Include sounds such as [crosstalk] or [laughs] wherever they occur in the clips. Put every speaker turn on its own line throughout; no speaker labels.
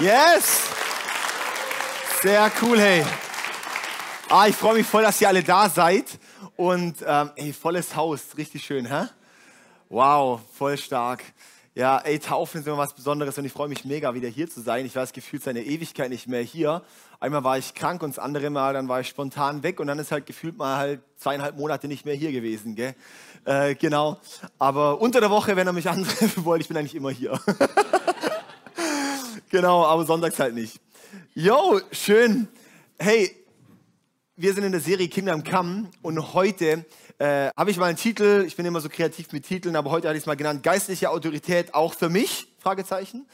Yes! Sehr cool, hey. Ah, ich freue mich voll, dass ihr alle da seid. Und ähm, ey, volles Haus, richtig schön, hä? Wow, voll stark. Ja, ey, Taufen ist immer was Besonderes und ich freue mich mega, wieder hier zu sein. Ich war das Gefühl seine Ewigkeit nicht mehr hier. Einmal war ich krank und das andere Mal, dann war ich spontan weg und dann ist halt gefühlt mal halt zweieinhalb Monate nicht mehr hier gewesen, gell? Äh, genau. Aber unter der Woche, wenn er mich [laughs] antreffen wollte, ich bin eigentlich immer hier. [laughs] genau, aber sonntags halt nicht. Yo, schön. Hey, wir sind in der Serie Kinder im Kamm und heute äh, habe ich mal einen Titel, ich bin immer so kreativ mit Titeln, aber heute hatte ich es mal genannt, geistliche Autorität auch für mich, Fragezeichen.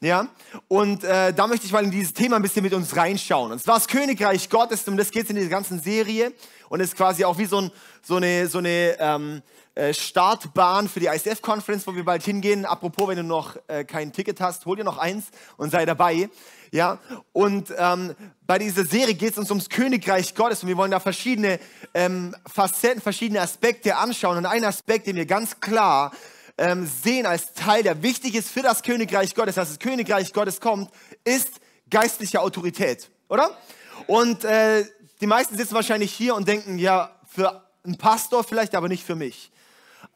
Ja, und äh, da möchte ich mal in dieses Thema ein bisschen mit uns reinschauen. Und zwar das Königreich Gottes, um das geht es in dieser ganzen Serie und ist quasi auch wie so, ein, so eine, so eine ähm, äh, Startbahn für die ICF-Conference, wo wir bald hingehen. Apropos, wenn du noch äh, kein Ticket hast, hol dir noch eins und sei dabei. Ja, und ähm, bei dieser Serie geht es uns ums Königreich Gottes und wir wollen da verschiedene ähm, Facetten, verschiedene Aspekte anschauen. Und ein Aspekt, den wir ganz klar ähm, sehen als Teil, der wichtig ist für das Königreich Gottes, dass das Königreich Gottes kommt, ist geistliche Autorität, oder? Und äh, die meisten sitzen wahrscheinlich hier und denken, ja, für einen Pastor vielleicht, aber nicht für mich.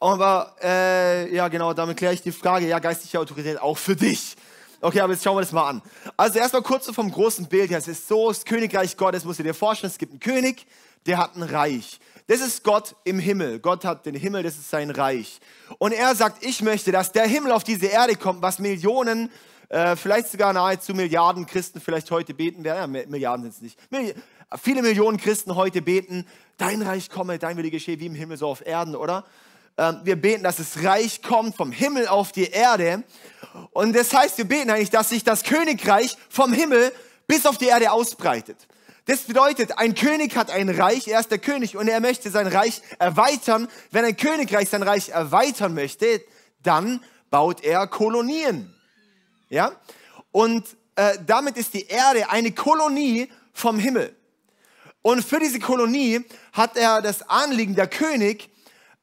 Aber äh, ja, genau, damit kläre ich die Frage, ja, geistliche Autorität auch für dich. Okay, aber jetzt schauen wir das mal an. Also erstmal kurz so vom großen Bild her. Es ist so, das Königreich Gottes, musst du dir vorstellen, es gibt einen König, der hat ein Reich. Das ist Gott im Himmel. Gott hat den Himmel, das ist sein Reich. Und er sagt, ich möchte, dass der Himmel auf diese Erde kommt, was Millionen, äh, vielleicht sogar nahezu Milliarden Christen vielleicht heute beten werden. Ja, Milliarden sind es nicht. Milli viele Millionen Christen heute beten, dein Reich komme, dein Wille geschehe, wie im Himmel, so auf Erden, oder? Ähm, wir beten, dass das Reich kommt vom Himmel auf die Erde. Und das heißt, wir beten eigentlich, dass sich das Königreich vom Himmel bis auf die Erde ausbreitet. Das bedeutet, ein König hat ein Reich, er ist der König und er möchte sein Reich erweitern. Wenn ein Königreich sein Reich erweitern möchte, dann baut er Kolonien. Ja? Und äh, damit ist die Erde eine Kolonie vom Himmel. Und für diese Kolonie hat er das Anliegen, der König,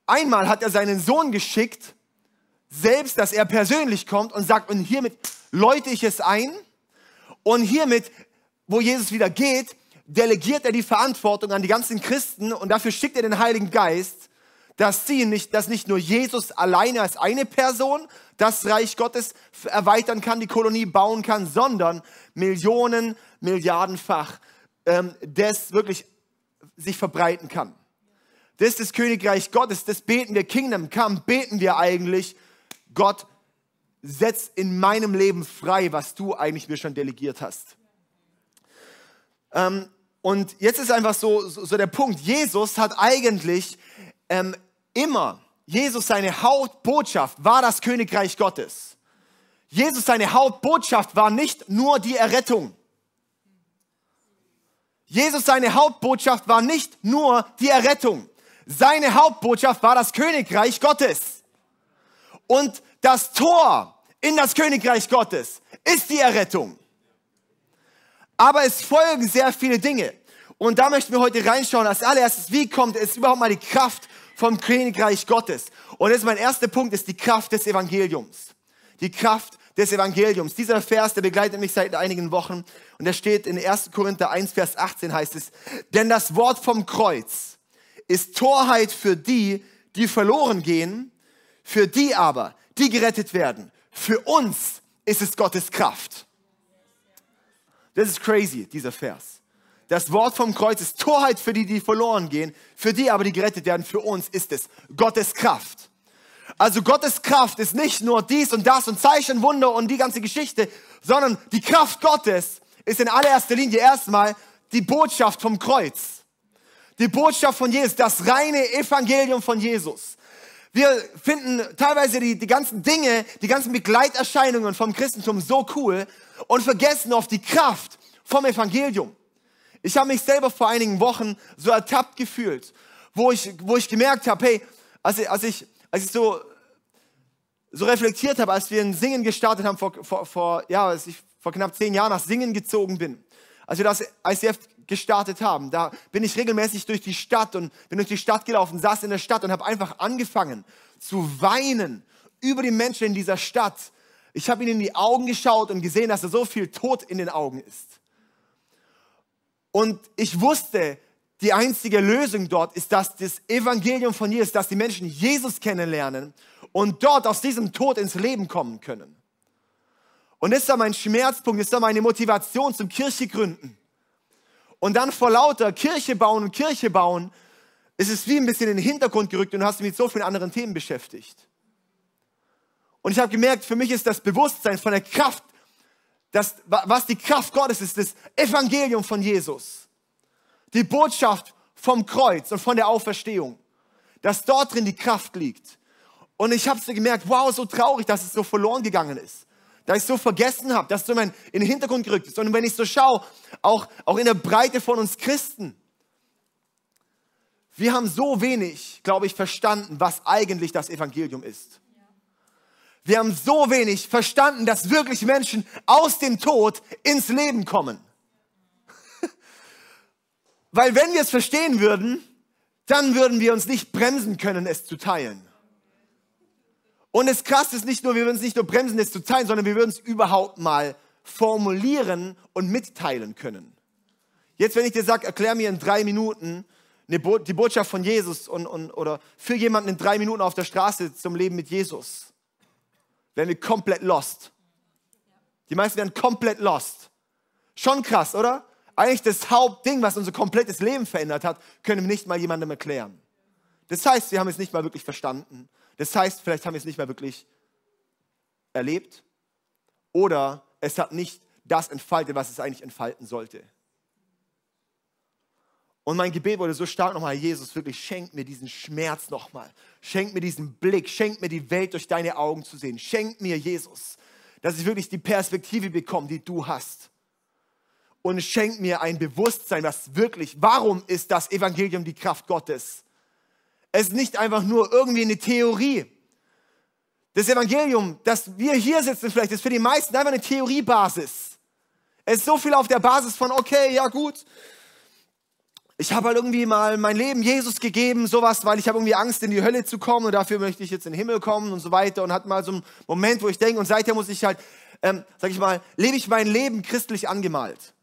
einmal hat er seinen Sohn geschickt, selbst, dass er persönlich kommt und sagt, und hiermit läute ich es ein. Und hiermit, wo Jesus wieder geht, delegiert er die Verantwortung an die ganzen Christen und dafür schickt er den Heiligen Geist, dass sie nicht, dass nicht nur Jesus alleine als eine Person das Reich Gottes erweitern kann, die Kolonie bauen kann, sondern Millionen, Milliardenfach ähm, das wirklich sich verbreiten kann. Das ist das Königreich Gottes, das beten wir, Kingdom Come, beten wir eigentlich Gott, setz in meinem Leben frei, was du eigentlich mir schon delegiert hast. Ähm, und jetzt ist einfach so, so, so, der Punkt, Jesus hat eigentlich ähm, immer, Jesus seine Hauptbotschaft war das Königreich Gottes. Jesus seine Hauptbotschaft war nicht nur die Errettung. Jesus seine Hauptbotschaft war nicht nur die Errettung. Seine Hauptbotschaft war das Königreich Gottes. Und das Tor in das Königreich Gottes ist die Errettung. Aber es folgen sehr viele Dinge. Und da möchten wir heute reinschauen. Als allererstes, wie kommt es überhaupt mal die Kraft vom Königreich Gottes? Und jetzt mein erster Punkt ist die Kraft des Evangeliums. Die Kraft des Evangeliums. Dieser Vers, der begleitet mich seit einigen Wochen. Und der steht in 1. Korinther 1, Vers 18 heißt es, denn das Wort vom Kreuz ist Torheit für die, die verloren gehen, für die aber, die gerettet werden, für uns ist es Gottes Kraft. Das ist crazy, dieser Vers. Das Wort vom Kreuz ist Torheit für die, die verloren gehen, für die aber, die gerettet werden, für uns ist es Gottes Kraft. Also Gottes Kraft ist nicht nur dies und das und Zeichen, Wunder und die ganze Geschichte, sondern die Kraft Gottes ist in allererster Linie erstmal die Botschaft vom Kreuz. Die Botschaft von Jesus, das reine Evangelium von Jesus. Wir finden teilweise die, die ganzen Dinge, die ganzen Begleiterscheinungen vom Christentum so cool und vergessen oft die Kraft vom Evangelium. Ich habe mich selber vor einigen Wochen so ertappt gefühlt, wo ich, wo ich gemerkt habe, hey, als ich, als ich, als ich so, so reflektiert habe, als wir ein Singen gestartet haben, vor, vor, vor, ja, als ich vor knapp zehn Jahren nach Singen gezogen bin, als wir das ICF gestartet haben. Da bin ich regelmäßig durch die Stadt und bin durch die Stadt gelaufen, saß in der Stadt und habe einfach angefangen zu weinen über die Menschen in dieser Stadt, Ich habe ihm in die Augen geschaut und gesehen, dass er so viel Tod in den Augen ist. Und ich wusste, die einzige Lösung dort ist, dass das Evangelium von Jesus, dass die Menschen Jesus kennenlernen und dort aus diesem Tod ins Leben kommen können. Und das ist mein Schmerzpunkt, das ist meine Motivation zum Kirche gründen. Und dann vor lauter Kirche bauen und Kirche bauen, ist es wie ein bisschen in den Hintergrund gerückt und du hast dich mit so vielen anderen Themen beschäftigt. Und ich habe gemerkt, für mich ist das Bewusstsein von der Kraft, das, was die Kraft Gottes ist, das Evangelium von Jesus. Die Botschaft vom Kreuz und von der Auferstehung. Dass dort drin die Kraft liegt. Und ich habe so gemerkt, wow, so traurig, dass es so verloren gegangen ist. Dass ich so vergessen habe, dass so in den Hintergrund gerückt ist. Und wenn ich so schaue, auch, auch in der Breite von uns Christen, wir haben so wenig, glaube ich, verstanden, was eigentlich das Evangelium ist. Wir haben so wenig verstanden, dass wirklich Menschen aus dem Tod ins Leben kommen. [laughs] Weil wenn wir es verstehen würden, dann würden wir uns nicht bremsen können, es zu teilen. Und das Krasse ist nicht nur, wir würden es nicht nur bremsen, es zu teilen, sondern wir würden es überhaupt mal formulieren und mitteilen können. Jetzt, wenn ich dir sage, erklär mir in drei Minuten Bo die Botschaft von Jesus und, und, oder für jemanden in drei Minuten auf der Straße zum Leben mit Jesus, wären wir komplett lost. Die meisten wären komplett lost. Schon krass, oder? Eigentlich das Hauptding, was unser komplettes Leben verändert hat, können wir nicht mal jemandem erklären. Das heißt, wir haben es nicht mal wirklich verstanden. Das heißt, vielleicht haben wir es nicht mal wirklich erlebt. Oder es hat nicht das entfaltet, was es eigentlich entfalten sollte. Und mein Gebet wurde so stark nochmal, Jesus, wirklich schenk mir diesen Schmerz nochmal. Schenk mir diesen Blick, schenk mir die Welt durch deine Augen zu sehen. Schenk mir, Jesus, dass ich wirklich die Perspektive bekomme, die du hast. Und schenk mir ein Bewusstsein, was wirklich, warum ist das Evangelium die Kraft Gottes? Es ist nicht einfach nur irgendwie eine Theorie. Das Evangelium, dass wir hier sitzen vielleicht, ist für die meisten einfach eine Theoriebasis. Es ist so viel auf der Basis von, okay, ja gut, ich habe halt irgendwie mal mein Leben Jesus gegeben, sowas, weil ich habe irgendwie Angst, in die Hölle zu kommen und dafür möchte ich jetzt in den Himmel kommen und so weiter und hat mal so einen Moment, wo ich denke und seither muss ich halt, ähm, sag ich mal, lebe ich mein Leben christlich angemalt.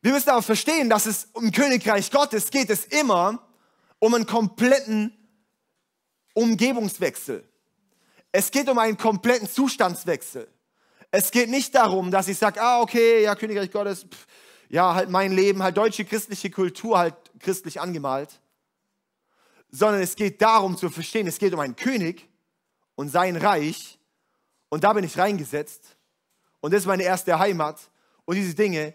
Wir müssen aber verstehen, dass es im Königreich Gottes geht es immer um einen kompletten Umgebungswechsel. Es geht um einen kompletten Zustandswechsel. Es geht nicht darum, dass ich sage, ah, okay, ja, Königreich Gottes, pff, ja, halt mein Leben, halt deutsche christliche Kultur halt christlich angemalt, sondern es geht darum zu verstehen, es geht um einen König und sein Reich und da bin ich reingesetzt und das ist meine erste Heimat und diese Dinge,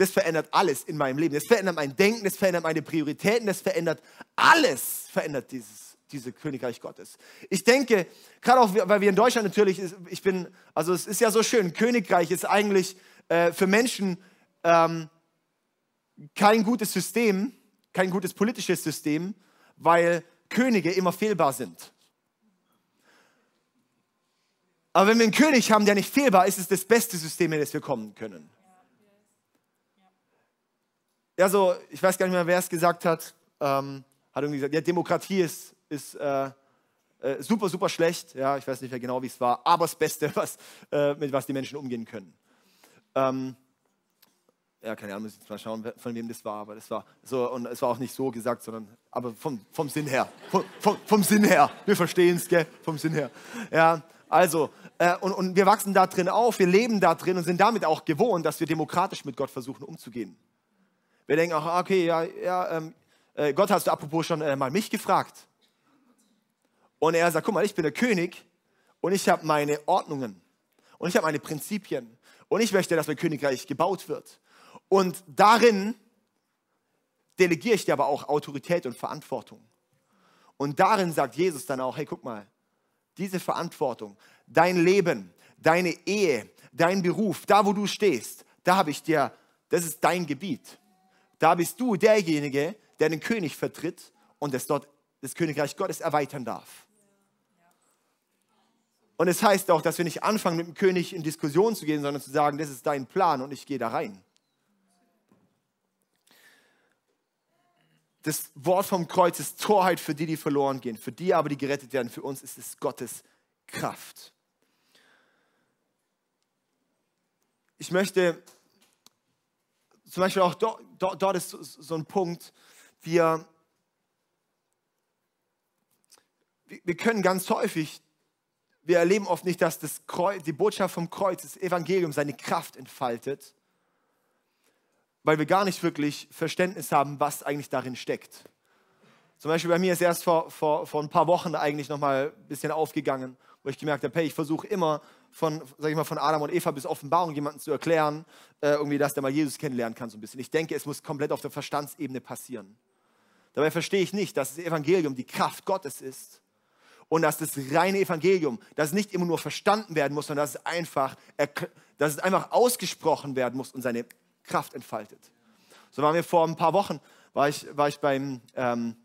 das verändert alles in meinem Leben. Das verändert mein Denken, das verändert meine Prioritäten, das verändert alles, verändert dieses, diese Königreich Gottes. Ich denke, gerade auch, weil wir in Deutschland natürlich, ich bin, also es ist ja so schön, Königreich ist eigentlich äh, für Menschen ähm, kein gutes System, kein gutes politisches System, weil Könige immer fehlbar sind. Aber wenn wir einen König haben, der nicht fehlbar ist, ist es das beste System, in das wir kommen können. Ja, so, ich weiß gar nicht mehr, wer es gesagt hat, ähm, hat irgendwie gesagt, ja, Demokratie ist, ist äh, äh, super, super schlecht. Ja, ich weiß nicht mehr genau, wie es war, aber das Beste, [laughs] was, äh, mit was die Menschen umgehen können. Ähm, ja, keine Ahnung, ich jetzt mal schauen, von wem das war, aber das war so, und es war auch nicht so gesagt, sondern, aber vom, vom Sinn her, vom, vom, vom Sinn her, wir verstehen es, gell, vom Sinn her. Ja, also, äh, und, und wir wachsen da drin auf, wir leben da drin und sind damit auch gewohnt, dass wir demokratisch mit Gott versuchen umzugehen. Wir denken auch, ah, okay, ja, ja ähm, äh, Gott hast du apropos schon äh, mal mich gefragt. Und er sagt, guck mal, ich bin der König und ich habe meine Ordnungen und ich habe meine Prinzipien und ich möchte, dass mein Königreich gebaut wird. Und darin delegiere ich dir aber auch Autorität und Verantwortung. Und darin sagt Jesus dann auch, hey, guck mal, diese Verantwortung, dein Leben, deine Ehe, dein Beruf, da wo du stehst, da habe ich dir, das ist dein Gebiet. Da bist du derjenige, der den König vertritt und das dort das Königreich Gottes erweitern darf. Und es heißt auch, dass wir nicht anfangen, mit dem König in Diskussion zu gehen, sondern zu sagen, das ist dein Plan und ich gehe da rein. das Wort vom Kreuz ist Torheit für die, die verloren gehen. Für die aber, die gerettet werden, für uns ist es Gottes Kraft. Ich möchte zum Beispiel auch dort, dort, ist so ein Punkt, wir, wir können ganz häufig, wir erleben oft nicht, dass das Kreuz, die Botschaft vom Kreuz, das Evangelium seine Kraft entfaltet, weil wir gar nicht wirklich Verständnis haben, was eigentlich darin steckt. Zum Beispiel bei mir ist erst vor, vor, vor ein paar Wochen eigentlich nochmal ein bisschen aufgegangen, wo ich gemerkt habe, hey, ich versuche immer von, sag ich mal, von Adam und Eva bis Offenbarung jemanden zu erklären, äh, irgendwie, dass der mal Jesus kennenlernen kann so ein bisschen. Ich denke, es muss komplett auf der Verstandsebene passieren. Dabei verstehe ich nicht, dass das Evangelium die Kraft Gottes ist und dass das reine Evangelium, dass nicht immer nur verstanden werden muss, sondern dass es einfach, dass es einfach ausgesprochen werden muss und seine Kraft entfaltet. So waren wir vor ein paar Wochen, war ich, war ich beim, ähm,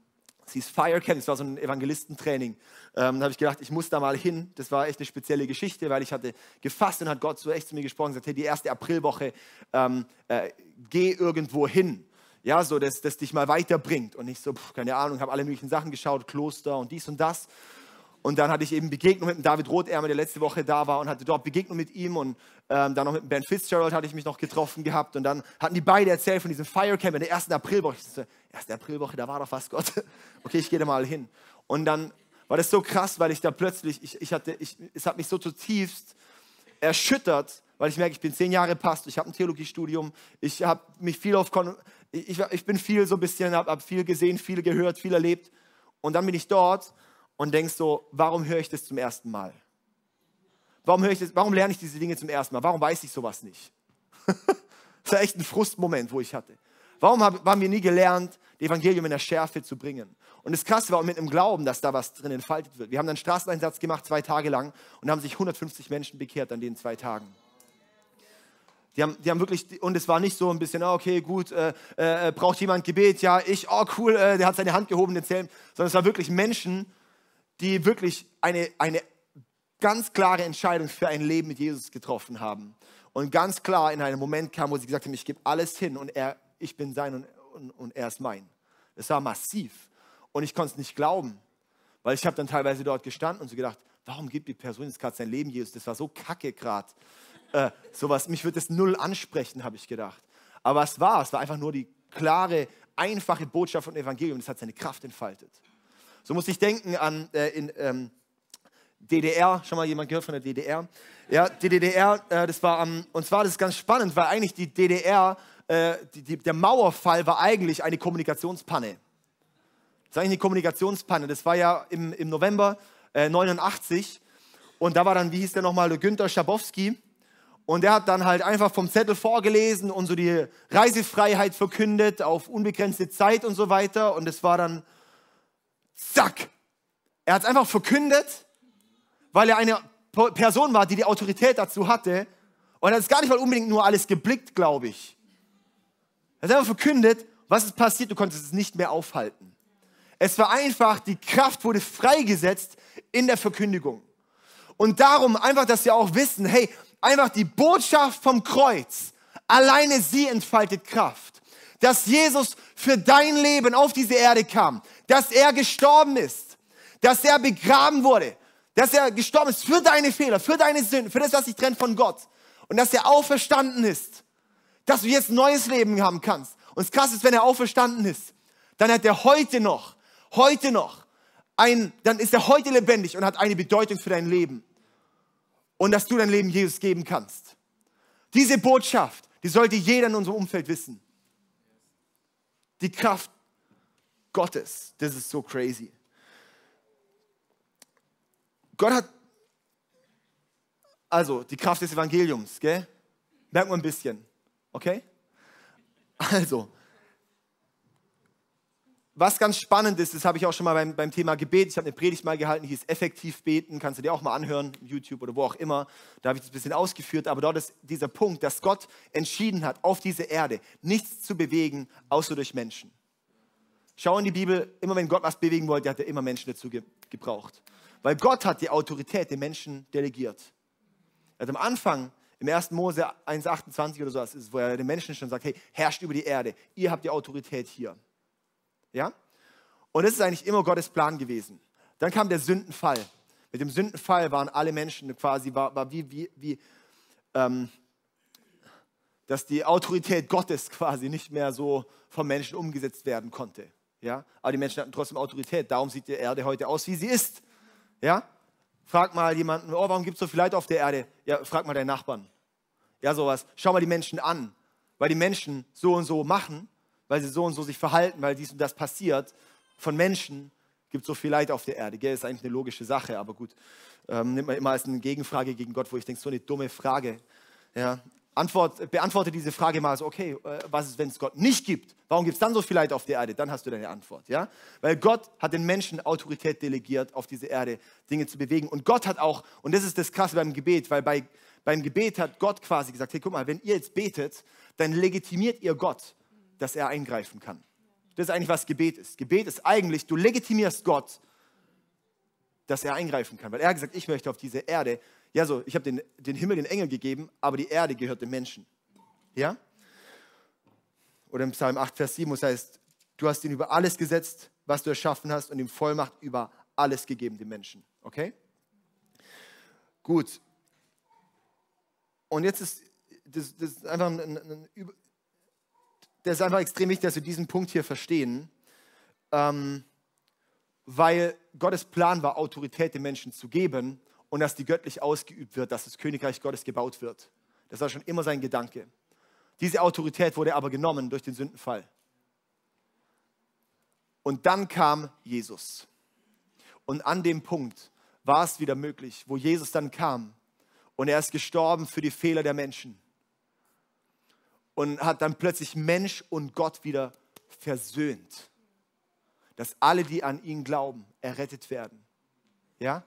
es hieß Fire Camp, das war so ein Evangelistentraining. Ähm, da habe ich gedacht, ich muss da mal hin. Das war echt eine spezielle Geschichte, weil ich hatte gefasst und hat Gott so echt zu mir gesprochen und gesagt, hey, die erste Aprilwoche, ähm, äh, geh irgendwo hin. Ja, so, dass das dich mal weiterbringt. Und ich so, pff, keine Ahnung, habe alle möglichen Sachen geschaut, Kloster und dies und das. Und dann hatte ich eben Begegnung mit dem David Rothärmer, der letzte Woche da war und hatte dort Begegnung mit ihm. Und ähm, dann noch mit Ben Fitzgerald hatte ich mich noch getroffen gehabt. Und dann hatten die beide erzählt von diesem Firecamp in der ersten Aprilwoche. Ich so, erste Aprilwoche, da war doch was, Gott. [laughs] Okay, ich gehe da mal hin. Und dann war das so krass, weil ich da plötzlich, ich, ich hatte, ich, es hat mich so zutiefst erschüttert, weil ich merke, ich bin zehn Jahre Pastor, ich habe ein Theologiestudium, ich habe mich viel auf, ich, ich bin viel so ein bisschen, habe hab viel gesehen, viel gehört, viel erlebt. Und dann bin ich dort und denkst so, warum höre ich das zum ersten Mal? Warum, höre ich das, warum lerne ich diese Dinge zum ersten Mal? Warum weiß ich sowas nicht? [laughs] das war echt ein Frustmoment, wo ich hatte. Warum haben wir nie gelernt, das Evangelium in der Schärfe zu bringen? Und das Krasse war mit dem Glauben, dass da was drin entfaltet wird. Wir haben dann Straßeneinsatz gemacht, zwei Tage lang, und haben sich 150 Menschen bekehrt an den zwei Tagen. Die haben, die haben wirklich, und es war nicht so ein bisschen, oh, okay, gut, äh, äh, braucht jemand Gebet? Ja, ich, oh cool, äh, der hat seine Hand gehoben, den Zellen. Sondern es war wirklich Menschen, die wirklich eine, eine ganz klare Entscheidung für ein Leben mit Jesus getroffen haben. Und ganz klar in einem Moment kam, wo sie gesagt haben, ich gebe alles hin und er, ich bin sein und, und, und er ist mein. Das war massiv. Und ich konnte es nicht glauben, weil ich habe dann teilweise dort gestanden und so gedacht, warum gibt die Person jetzt gerade sein Leben Jesus? Das war so kacke gerade. Äh, sowas, mich wird das null ansprechen, habe ich gedacht. Aber es war, es war einfach nur die klare, einfache Botschaft von Evangelium. Das hat seine Kraft entfaltet. So muss ich denken an äh, in ähm, DDR, schon mal jemand gehört von der DDR? Ja, die DDR, äh, das war, ähm, und zwar das ist ganz spannend, weil eigentlich die DDR, äh, die, die, der Mauerfall war eigentlich eine Kommunikationspanne. Das ist eigentlich eine Kommunikationspanne. Das war ja im, im November äh, 89 und da war dann, wie hieß der nochmal, der Günther Schabowski. Und der hat dann halt einfach vom Zettel vorgelesen und so die Reisefreiheit verkündet auf unbegrenzte Zeit und so weiter. Und es war dann zack. Er hat es einfach verkündet, weil er eine Person war, die die Autorität dazu hatte. Und er hat es gar nicht mal unbedingt nur alles geblickt, glaube ich. Er hat einfach verkündet, was ist passiert, du konntest es nicht mehr aufhalten. Es war einfach, die Kraft wurde freigesetzt in der Verkündigung. Und darum einfach, dass wir auch wissen, hey, einfach die Botschaft vom Kreuz, alleine sie entfaltet Kraft. Dass Jesus für dein Leben auf diese Erde kam, dass er gestorben ist, dass er begraben wurde, dass er gestorben ist für deine Fehler, für deine Sünden, für das, was dich trennt von Gott und dass er auferstanden ist, dass du jetzt neues Leben haben kannst. Und das Krasse ist, wenn er auferstanden ist, dann hat er heute noch, heute noch, ein, dann ist er heute lebendig und hat eine Bedeutung für dein Leben. Und dass du dein Leben Jesus geben kannst. Diese Botschaft, die sollte jeder in unserem Umfeld wissen. Die Kraft Gottes. Das ist so crazy. Gott hat, also die Kraft des Evangeliums, gell? Merkt man ein bisschen, okay? Also, was ganz spannend ist, das habe ich auch schon mal beim, beim Thema Gebet, ich habe eine Predigt mal gehalten, die hieß Effektiv beten, kannst du dir auch mal anhören, YouTube oder wo auch immer, da habe ich das ein bisschen ausgeführt, aber dort ist dieser Punkt, dass Gott entschieden hat, auf dieser Erde nichts zu bewegen, außer durch Menschen. Schau in die Bibel, immer wenn Gott was bewegen wollte, hat er immer Menschen dazu ge gebraucht. Weil Gott hat die Autorität den Menschen delegiert. Er hat am Anfang, im 1. Mose 1,28 oder so, wo er den Menschen schon sagt, hey, herrscht über die Erde, ihr habt die Autorität hier. Ja? Und das ist eigentlich immer Gottes Plan gewesen. Dann kam der Sündenfall. Mit dem Sündenfall waren alle Menschen quasi, war, war wie, wie, wie ähm, dass die Autorität Gottes quasi nicht mehr so vom Menschen umgesetzt werden konnte. Ja? Aber die Menschen hatten trotzdem Autorität. Darum sieht die Erde heute aus, wie sie ist. Ja? Frag mal jemanden, oh, warum gibt es so viel Leid auf der Erde? Ja, frag mal deinen Nachbarn. Ja, sowas. Schau mal die Menschen an. Weil die Menschen so und so machen, weil sie so und so sich verhalten, weil dies und das passiert. Von Menschen gibt es so viel Leid auf der Erde. Gell? Ist eigentlich eine logische Sache, aber gut. Ähm, nimmt man immer als eine Gegenfrage gegen Gott, wo ich denke, so eine dumme Frage. Ja, Antwort, beantworte diese Frage mal so, okay, äh, was ist, wenn es Gott nicht gibt? Warum gibt es dann so viel Leid auf der Erde? Dann hast du deine Antwort, ja? Weil Gott hat den Menschen Autorität delegiert, auf diese Erde Dinge zu bewegen. Und Gott hat auch, und das ist das Krasse beim Gebet, weil bei, beim Gebet hat Gott quasi gesagt, hey, guck mal, wenn ihr jetzt betet, dann legitimiert ihr Gott, dass er eingreifen kann. Das ist eigentlich, was Gebet ist. Gebet ist eigentlich, du legitimierst Gott, dass er eingreifen kann. Weil er hat gesagt, ich möchte auf diese Erde ja, so, ich habe den, den Himmel den Engel gegeben, aber die Erde gehört dem Menschen. Ja? Oder im Psalm 8, Vers 7, wo es heißt, du hast ihn über alles gesetzt, was du erschaffen hast und ihm Vollmacht über alles gegeben, dem Menschen. Okay? Gut. Und jetzt ist das, das ist einfach ein, ein, ein, das ist einfach extrem wichtig, dass wir diesen Punkt hier verstehen, ähm, weil Gottes Plan war, Autorität den Menschen zu geben und dass die göttlich ausgeübt wird, dass das Königreich Gottes gebaut wird. Das war schon immer sein Gedanke. Diese Autorität wurde aber genommen durch den Sündenfall. Und dann kam Jesus. Und an dem Punkt war es wieder möglich, wo Jesus dann kam und er ist gestorben für die Fehler der Menschen und hat dann plötzlich Mensch und Gott wieder versöhnt. Dass alle, die an ihn glauben, errettet werden. Ja?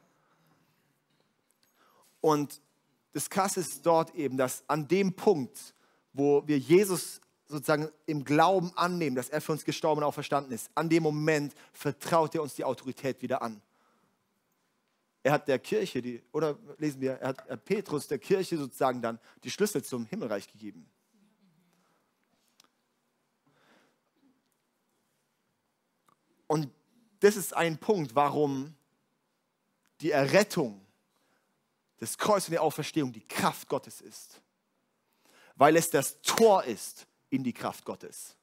Und das Krasse ist dort eben, dass an dem Punkt, wo wir Jesus sozusagen im Glauben annehmen, dass er für uns gestorben und auch verstanden ist, an dem Moment vertraut er uns die Autorität wieder an. Er hat der Kirche, die, oder lesen wir, er hat Petrus der Kirche sozusagen dann die Schlüssel zum Himmelreich gegeben. Und das ist ein Punkt, warum die Errettung das Kreuz und die Auferstehung die Kraft Gottes ist. Weil es das Tor ist in die Kraft Gottes.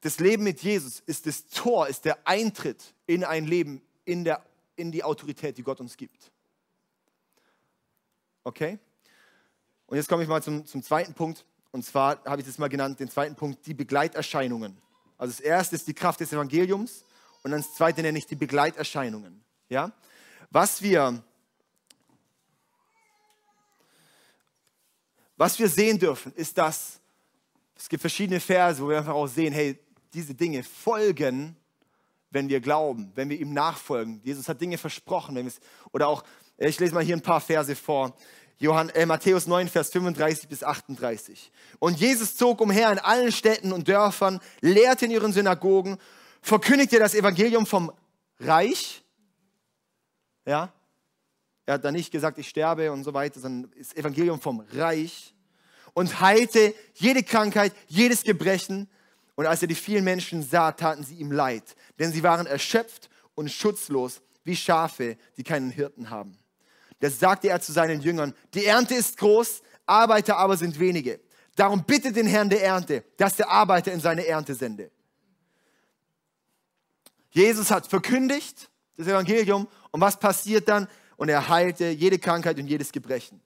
Das Leben mit Jesus ist das Tor, ist der Eintritt in ein Leben, in, der, in die Autorität, die Gott uns gibt. Okay? Und jetzt komme ich mal zum, zum zweiten Punkt. Und zwar habe ich das mal genannt, den zweiten Punkt, die Begleiterscheinungen. Also das erste ist die Kraft des Evangeliums und dann das zweite nenne ich die Begleiterscheinungen. Ja? Was wir Was wir sehen dürfen, ist, dass es gibt verschiedene Verse, wo wir einfach auch sehen, hey, diese Dinge folgen, wenn wir glauben, wenn wir ihm nachfolgen. Jesus hat Dinge versprochen. Wenn oder auch, ich lese mal hier ein paar Verse vor. Johann, äh, Matthäus 9, Vers 35 bis 38. Und Jesus zog umher in allen Städten und Dörfern, lehrte in ihren Synagogen, verkündigte das Evangelium vom Reich. Ja, er hat da nicht gesagt, ich sterbe und so weiter, sondern das Evangelium vom Reich und heilte jede Krankheit, jedes Gebrechen. Und als er die vielen Menschen sah, taten sie ihm leid, denn sie waren erschöpft und schutzlos wie Schafe, die keinen Hirten haben. Da sagte er zu seinen Jüngern, die Ernte ist groß, Arbeiter aber sind wenige. Darum bitte den Herrn der Ernte, dass der Arbeiter in seine Ernte sende. Jesus hat verkündigt das Evangelium und was passiert dann? und er heilte jede Krankheit und jedes Gebrechen.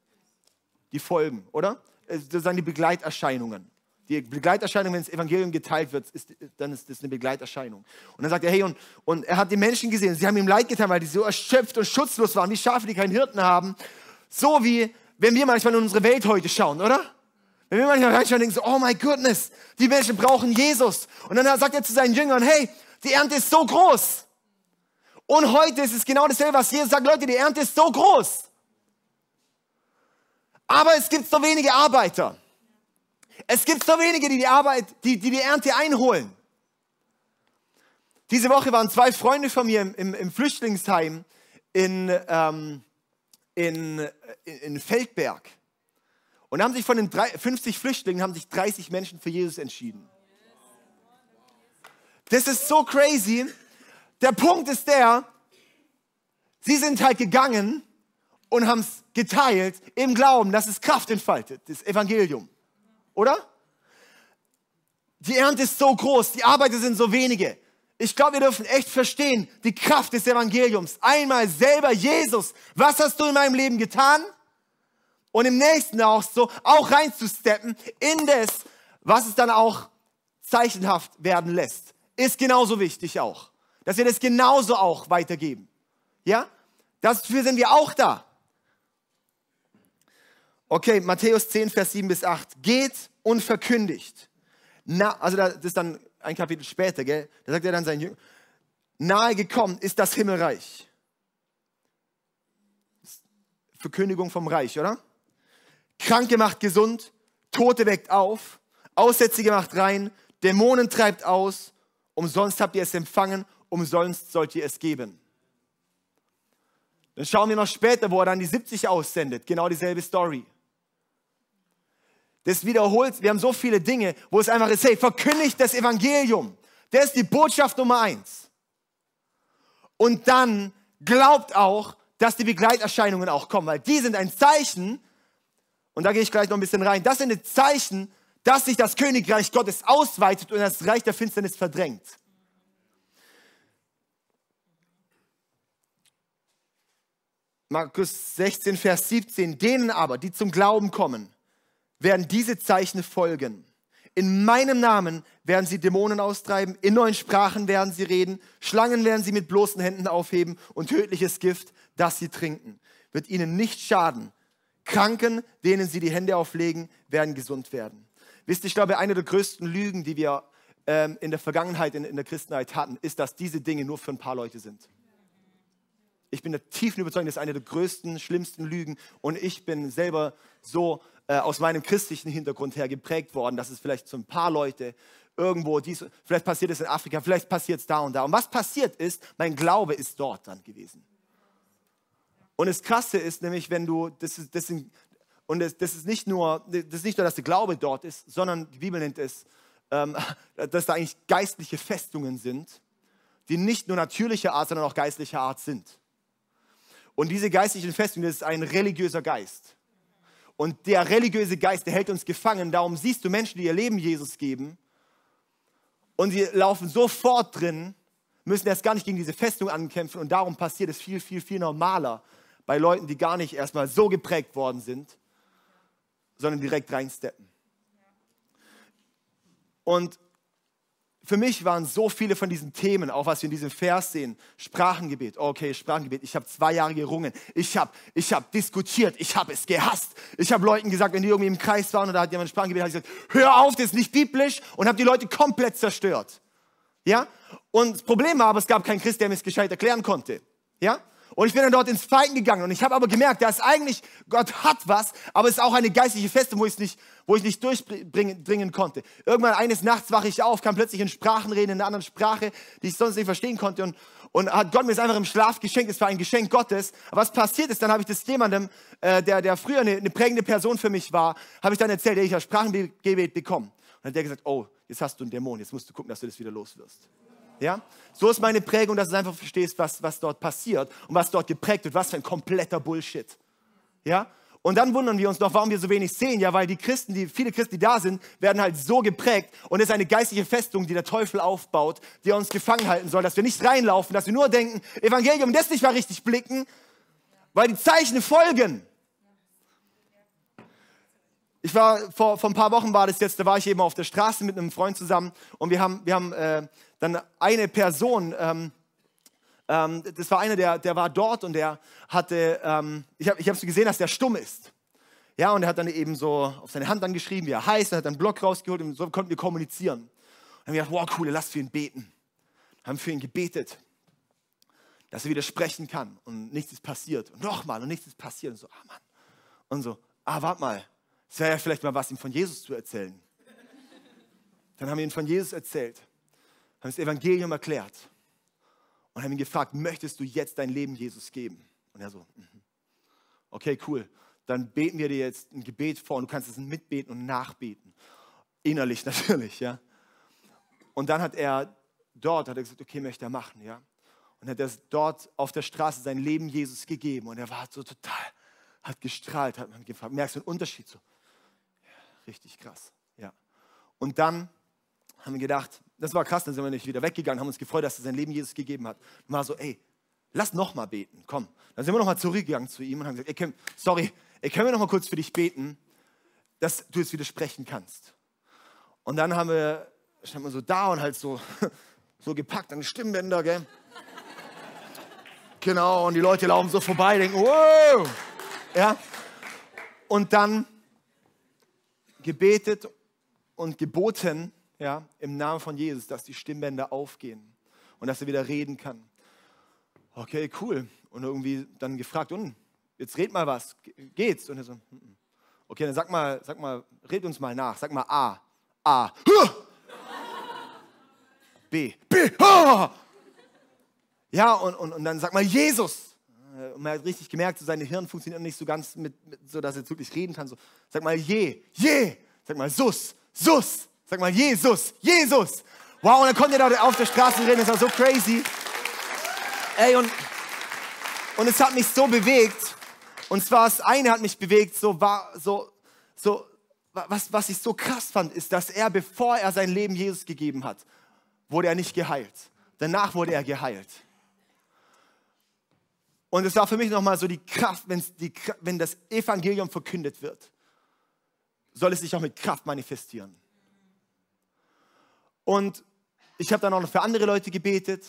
Die Folgen, oder? Das sind die Begleiterscheinungen. Die Begleiterscheinung, wenn das Evangelium geteilt wird, ist, dann ist das eine Begleiterscheinung. Und dann sagt er, hey, und, und er hat die Menschen gesehen, sie haben ihm leid getan, weil die so erschöpft und schutzlos waren, wie Schafe, die keinen Hirten haben. So wie, wenn wir manchmal in unsere Welt heute schauen, oder? Wenn wir manchmal reinschauen denken so, oh my goodness, die Menschen brauchen Jesus. Und dann sagt er zu seinen Jüngern, hey, die Ernte ist so groß. Und heute ist es genau dasselbe, was Jesus sagt, Leute, die Ernte ist so groß. Aber es gibt so wenige Arbeiter. Es gibt so wenige, die die Arbeit, die die, die Ernte einholen. Diese Woche waren zwei Freunde von mir im, im Flüchtlingsheim in, ähm, in, in Feldberg. Und haben sich von den 50 Flüchtlingen haben sich 30 Menschen für Jesus entschieden. Das ist so crazy. Der Punkt ist der, Sie sind halt gegangen und haben es geteilt im Glauben, dass es Kraft entfaltet, das Evangelium. Oder? Die Ernte ist so groß, die Arbeiter sind so wenige. Ich glaube, wir dürfen echt verstehen, die Kraft des Evangeliums. Einmal selber Jesus, was hast du in meinem Leben getan? Und im nächsten auch so, auch reinzusteppen in das, was es dann auch zeichenhaft werden lässt. Ist genauso wichtig auch. Dass wir das genauso auch weitergeben. Ja? Dafür sind wir auch da. Okay, Matthäus 10, Vers 7 bis 8. Geht und verkündigt. Na, also das ist dann ein Kapitel später, gell? Da sagt er dann sein Jünger, nahe gekommen ist das Himmelreich. Verkündigung vom Reich, oder? Kranke macht gesund, Tote weckt auf, Aussätzige macht rein, Dämonen treibt aus, umsonst habt ihr es empfangen, umsonst sollt ihr es geben. Dann schauen wir noch später, wo er dann die 70 aussendet, genau dieselbe Story. Das wiederholt, wir haben so viele Dinge, wo es einfach ist, hey, verkündigt das Evangelium. Das ist die Botschaft Nummer eins. Und dann glaubt auch, dass die Begleiterscheinungen auch kommen, weil die sind ein Zeichen, und da gehe ich gleich noch ein bisschen rein, das sind ein Zeichen, dass sich das Königreich Gottes ausweitet und das Reich der Finsternis verdrängt. Markus 16, Vers 17, denen aber, die zum Glauben kommen, werden diese Zeichen folgen. In meinem Namen werden sie Dämonen austreiben, in neuen Sprachen werden sie reden, Schlangen werden sie mit bloßen Händen aufheben und tödliches Gift, das sie trinken, wird ihnen nicht schaden. Kranken, denen sie die Hände auflegen, werden gesund werden. Wisst ihr, ich glaube, eine der größten Lügen, die wir ähm, in der Vergangenheit, in, in der Christenheit hatten, ist, dass diese Dinge nur für ein paar Leute sind. Ich bin der tiefen Überzeugung, das ist eine der größten, schlimmsten Lügen. Und ich bin selber so äh, aus meinem christlichen Hintergrund her geprägt worden, dass es vielleicht so ein paar Leute irgendwo, dies, vielleicht passiert es in Afrika, vielleicht passiert es da und da. Und was passiert ist, mein Glaube ist dort dann gewesen. Und das Krasse ist nämlich, wenn du, das ist, das sind, und das, das, ist nicht nur, das ist nicht nur, dass der Glaube dort ist, sondern die Bibel nennt es, ähm, [laughs] dass da eigentlich geistliche Festungen sind, die nicht nur natürlicher Art, sondern auch geistlicher Art sind. Und diese geistlichen Festungen, das ist ein religiöser Geist. Und der religiöse Geist, der hält uns gefangen. Darum siehst du Menschen, die ihr Leben Jesus geben und sie laufen sofort drin, müssen erst gar nicht gegen diese Festung ankämpfen und darum passiert es viel, viel, viel normaler bei Leuten, die gar nicht erstmal so geprägt worden sind, sondern direkt reinsteppen. Und für mich waren so viele von diesen Themen, auch was wir in diesem Vers sehen, Sprachengebet, okay, Sprachengebet, ich habe zwei Jahre gerungen, ich habe ich hab diskutiert, ich habe es gehasst. Ich habe Leuten gesagt, wenn die irgendwie im Kreis waren und da hat jemand Sprachengebet, ich gesagt, hör auf, das ist nicht biblisch und habe die Leute komplett zerstört. Ja? Und das Problem war aber, es gab keinen Christ, der mir es gescheit erklären konnte. Ja? Und ich bin dann dort ins Feigen gegangen und ich habe aber gemerkt, dass eigentlich, Gott hat was, aber es ist auch eine geistliche Festung, wo ich nicht, wo ich nicht durchdringen konnte. Irgendwann eines Nachts wache ich auf, kann plötzlich in Sprachen reden, in einer anderen Sprache, die ich sonst nicht verstehen konnte und, und hat Gott mir es einfach im Schlaf geschenkt. Es war ein Geschenk Gottes. Aber was passiert ist, dann habe ich das jemandem, äh, der, der früher eine, eine prägende Person für mich war, habe ich dann erzählt, der ich habe Sprachengebet bekommen. Und dann hat der gesagt, oh, jetzt hast du einen Dämon, jetzt musst du gucken, dass du das wieder los wirst. Ja? So ist meine Prägung, dass du einfach verstehst, was, was dort passiert und was dort geprägt wird. Was für ein kompletter Bullshit. Ja? Und dann wundern wir uns noch, warum wir so wenig sehen. Ja, weil die Christen, die, viele Christen, die da sind, werden halt so geprägt. Und es ist eine geistliche Festung, die der Teufel aufbaut, die uns gefangen halten soll, dass wir nicht reinlaufen, dass wir nur denken, Evangelium, das nicht mal richtig blicken, weil die Zeichen folgen. Ich war, vor, vor ein paar Wochen war das jetzt, da war ich eben auf der Straße mit einem Freund zusammen und wir haben, wir haben äh, dann eine Person, ähm, ähm, das war einer, der, der war dort und der hatte, ähm, ich habe ich hab so gesehen, dass der stumm ist. Ja, und er hat dann eben so auf seine Hand dann geschrieben, wie er heißt, er hat dann einen Block rausgeholt und so konnten wir kommunizieren. Und dann haben wir gedacht, wow, cool, lass für ihn beten. Haben für ihn gebetet, dass er wieder sprechen kann und nichts ist passiert. Und nochmal und nichts ist passiert. Und so, ah Mann. Und so, ah, warte mal, es wäre ja vielleicht mal was, ihm von Jesus zu erzählen. Dann haben wir ihm von Jesus erzählt, haben das Evangelium erklärt und haben ihn gefragt, möchtest du jetzt dein Leben Jesus geben? Und er so, mm okay, cool. Dann beten wir dir jetzt ein Gebet vor und du kannst es mitbeten und nachbeten. Innerlich [laughs] natürlich, ja. Und dann hat er dort, hat er gesagt, okay, möchte er machen, ja. und hat das dort auf der Straße sein Leben Jesus gegeben. Und er war so total, hat gestrahlt, hat man gefragt. Merkst du einen Unterschied so? Ja, richtig krass, ja. Und dann haben wir gedacht, das war krass, dann sind wir nicht wieder weggegangen, haben uns gefreut, dass er sein Leben Jesus gegeben hat. Und war so, ey, lass noch mal beten, komm. Dann sind wir noch mal zurückgegangen zu ihm und haben gesagt, ey, können, sorry, ey, können wir noch mal kurz für dich beten, dass du jetzt wieder sprechen kannst. Und dann haben wir, standen wir so da und halt so, [laughs] so gepackt an die Stimmbänder, gell. Genau, und die Leute laufen so vorbei, denken, wow! Ja. Und dann gebetet und geboten, ja, im Namen von Jesus, dass die Stimmbänder aufgehen und dass er wieder reden kann. Okay, cool. Und irgendwie dann gefragt, und jetzt red mal was, geht's? Und er so, mm okay, dann sag mal, sag mal, red uns mal nach, sag mal A, A, [laughs] B, B, A. [laughs] Ja, und, und, und dann sag mal Jesus. Und man hat richtig gemerkt, so seine Hirn funktioniert nicht so ganz, mit, mit, so dass er jetzt wirklich reden kann. So, sag mal je, je. Sag mal Sus, Sus. Sag mal Jesus, Jesus. Wow, und dann konnte er da auf der Straße reden. Das war so crazy. Ey, und, und es hat mich so bewegt. Und zwar das eine hat mich bewegt, so war so, so was, was ich so krass fand, ist, dass er, bevor er sein Leben Jesus gegeben hat, wurde er nicht geheilt. Danach wurde er geheilt. Und es war für mich nochmal so die Kraft, die, wenn das Evangelium verkündet wird, soll es sich auch mit Kraft manifestieren. Und ich habe dann auch noch für andere Leute gebetet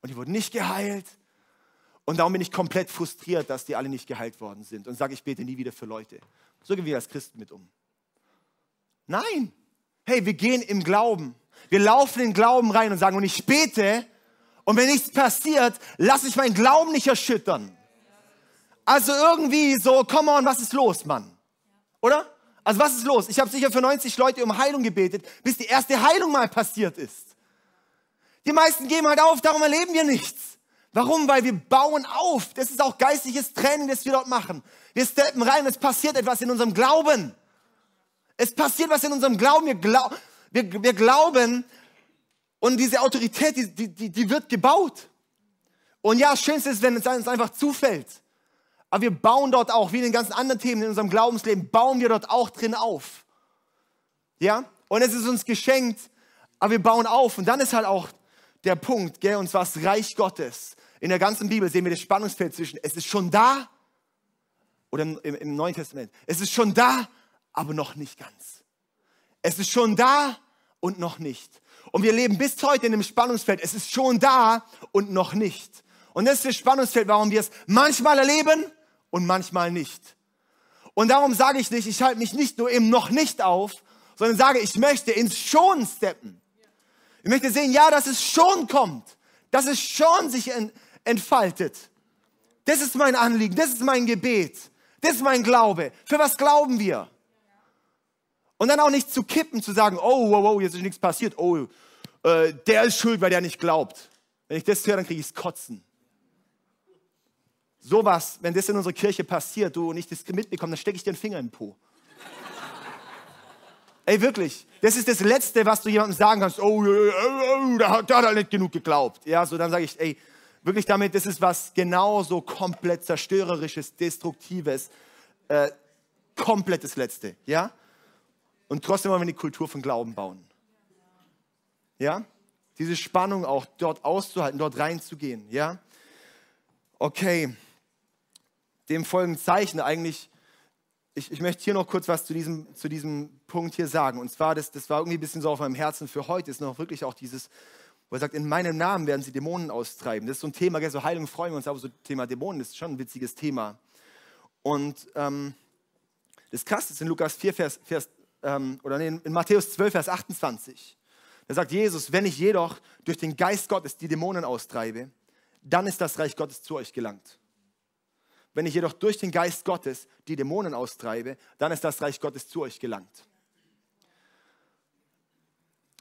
und die wurden nicht geheilt. Und darum bin ich komplett frustriert, dass die alle nicht geheilt worden sind und sage, ich bete nie wieder für Leute. So gehen wir als Christen mit um. Nein. Hey, wir gehen im Glauben. Wir laufen in den Glauben rein und sagen, und ich bete, und wenn nichts passiert, lasse ich meinen Glauben nicht erschüttern. Also irgendwie so, come on, was ist los, Mann? Oder? Also was ist los? Ich habe sicher für 90 Leute um Heilung gebetet, bis die erste Heilung mal passiert ist. Die meisten geben halt auf, darum erleben wir nichts. Warum? Weil wir bauen auf. Das ist auch geistliches Training, das wir dort machen. Wir steppen rein, es passiert etwas in unserem Glauben. Es passiert was in unserem Glauben. Wir, glaub, wir, wir glauben, und diese Autorität, die, die, die wird gebaut. Und ja, Schönste ist, wenn es uns einfach zufällt. Aber wir bauen dort auch, wie in den ganzen anderen Themen in unserem Glaubensleben, bauen wir dort auch drin auf. Ja? Und es ist uns geschenkt, aber wir bauen auf. Und dann ist halt auch der Punkt, gell, und zwar das Reich Gottes. In der ganzen Bibel sehen wir das Spannungsfeld zwischen, es ist schon da, oder im, im, Neuen Testament, es ist schon da, aber noch nicht ganz. Es ist schon da und noch nicht. Und wir leben bis heute in dem Spannungsfeld. Es ist schon da und noch nicht. Und das ist das Spannungsfeld, warum wir es manchmal erleben und manchmal nicht. Und darum sage ich nicht, ich halte mich nicht nur im noch nicht auf, sondern sage, ich möchte ins schon steppen. Ich möchte sehen, ja, dass es schon kommt, dass es schon sich entfaltet. Das ist mein Anliegen, das ist mein Gebet, das ist mein Glaube. Für was glauben wir? Und dann auch nicht zu kippen, zu sagen, oh, wow, wow, jetzt ist nichts passiert. Oh, äh, der ist schuld, weil der nicht glaubt. Wenn ich das höre, dann kriege ich es kotzen. Sowas, wenn das in unserer Kirche passiert, du und ich das mitbekomme, dann stecke ich dir den Finger in den Po. Ey, wirklich. Das ist das Letzte, was du jemandem sagen kannst. Oh, oh, oh hat, der hat halt nicht genug geglaubt. Ja, so dann sage ich, ey, wirklich damit, das ist was genauso komplett zerstörerisches, destruktives, äh, komplettes Letzte. Ja? Und trotzdem wollen wir eine Kultur von Glauben bauen. Ja? Diese Spannung auch dort auszuhalten, dort reinzugehen. Ja? Okay. Dem folgenden Zeichen eigentlich, ich, ich möchte hier noch kurz was zu diesem, zu diesem Punkt hier sagen. Und zwar, das, das war irgendwie ein bisschen so auf meinem Herzen für heute, ist noch wirklich auch dieses, wo er sagt, in meinem Namen werden sie Dämonen austreiben. Das ist so ein Thema, so Heilung freuen wir uns, aber so Thema Dämonen ist schon ein witziges Thema. Und ähm, das Krasse ist in Lukas 4, Vers, Vers ähm, oder in, in Matthäus 12, Vers 28. Da sagt Jesus, wenn ich jedoch durch den Geist Gottes die Dämonen austreibe, dann ist das Reich Gottes zu euch gelangt. Wenn ich jedoch durch den Geist Gottes die Dämonen austreibe, dann ist das Reich Gottes zu euch gelangt.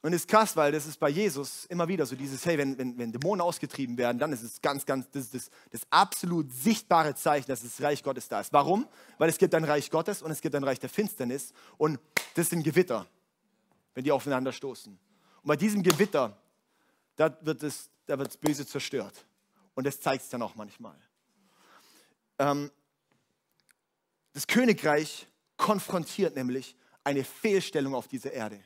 Und es ist krass, weil das ist bei Jesus immer wieder so dieses, hey, wenn, wenn, wenn Dämonen ausgetrieben werden, dann ist es ganz, ganz, das ist das, das absolut sichtbare Zeichen, dass das Reich Gottes da ist. Warum? Weil es gibt ein Reich Gottes und es gibt ein Reich der Finsternis und das sind Gewitter, wenn die aufeinander stoßen. Und bei diesem Gewitter, da wird das, da wird das Böse zerstört. Und das zeigt es dann auch manchmal. Ähm, das Königreich konfrontiert nämlich eine Fehlstellung auf dieser Erde.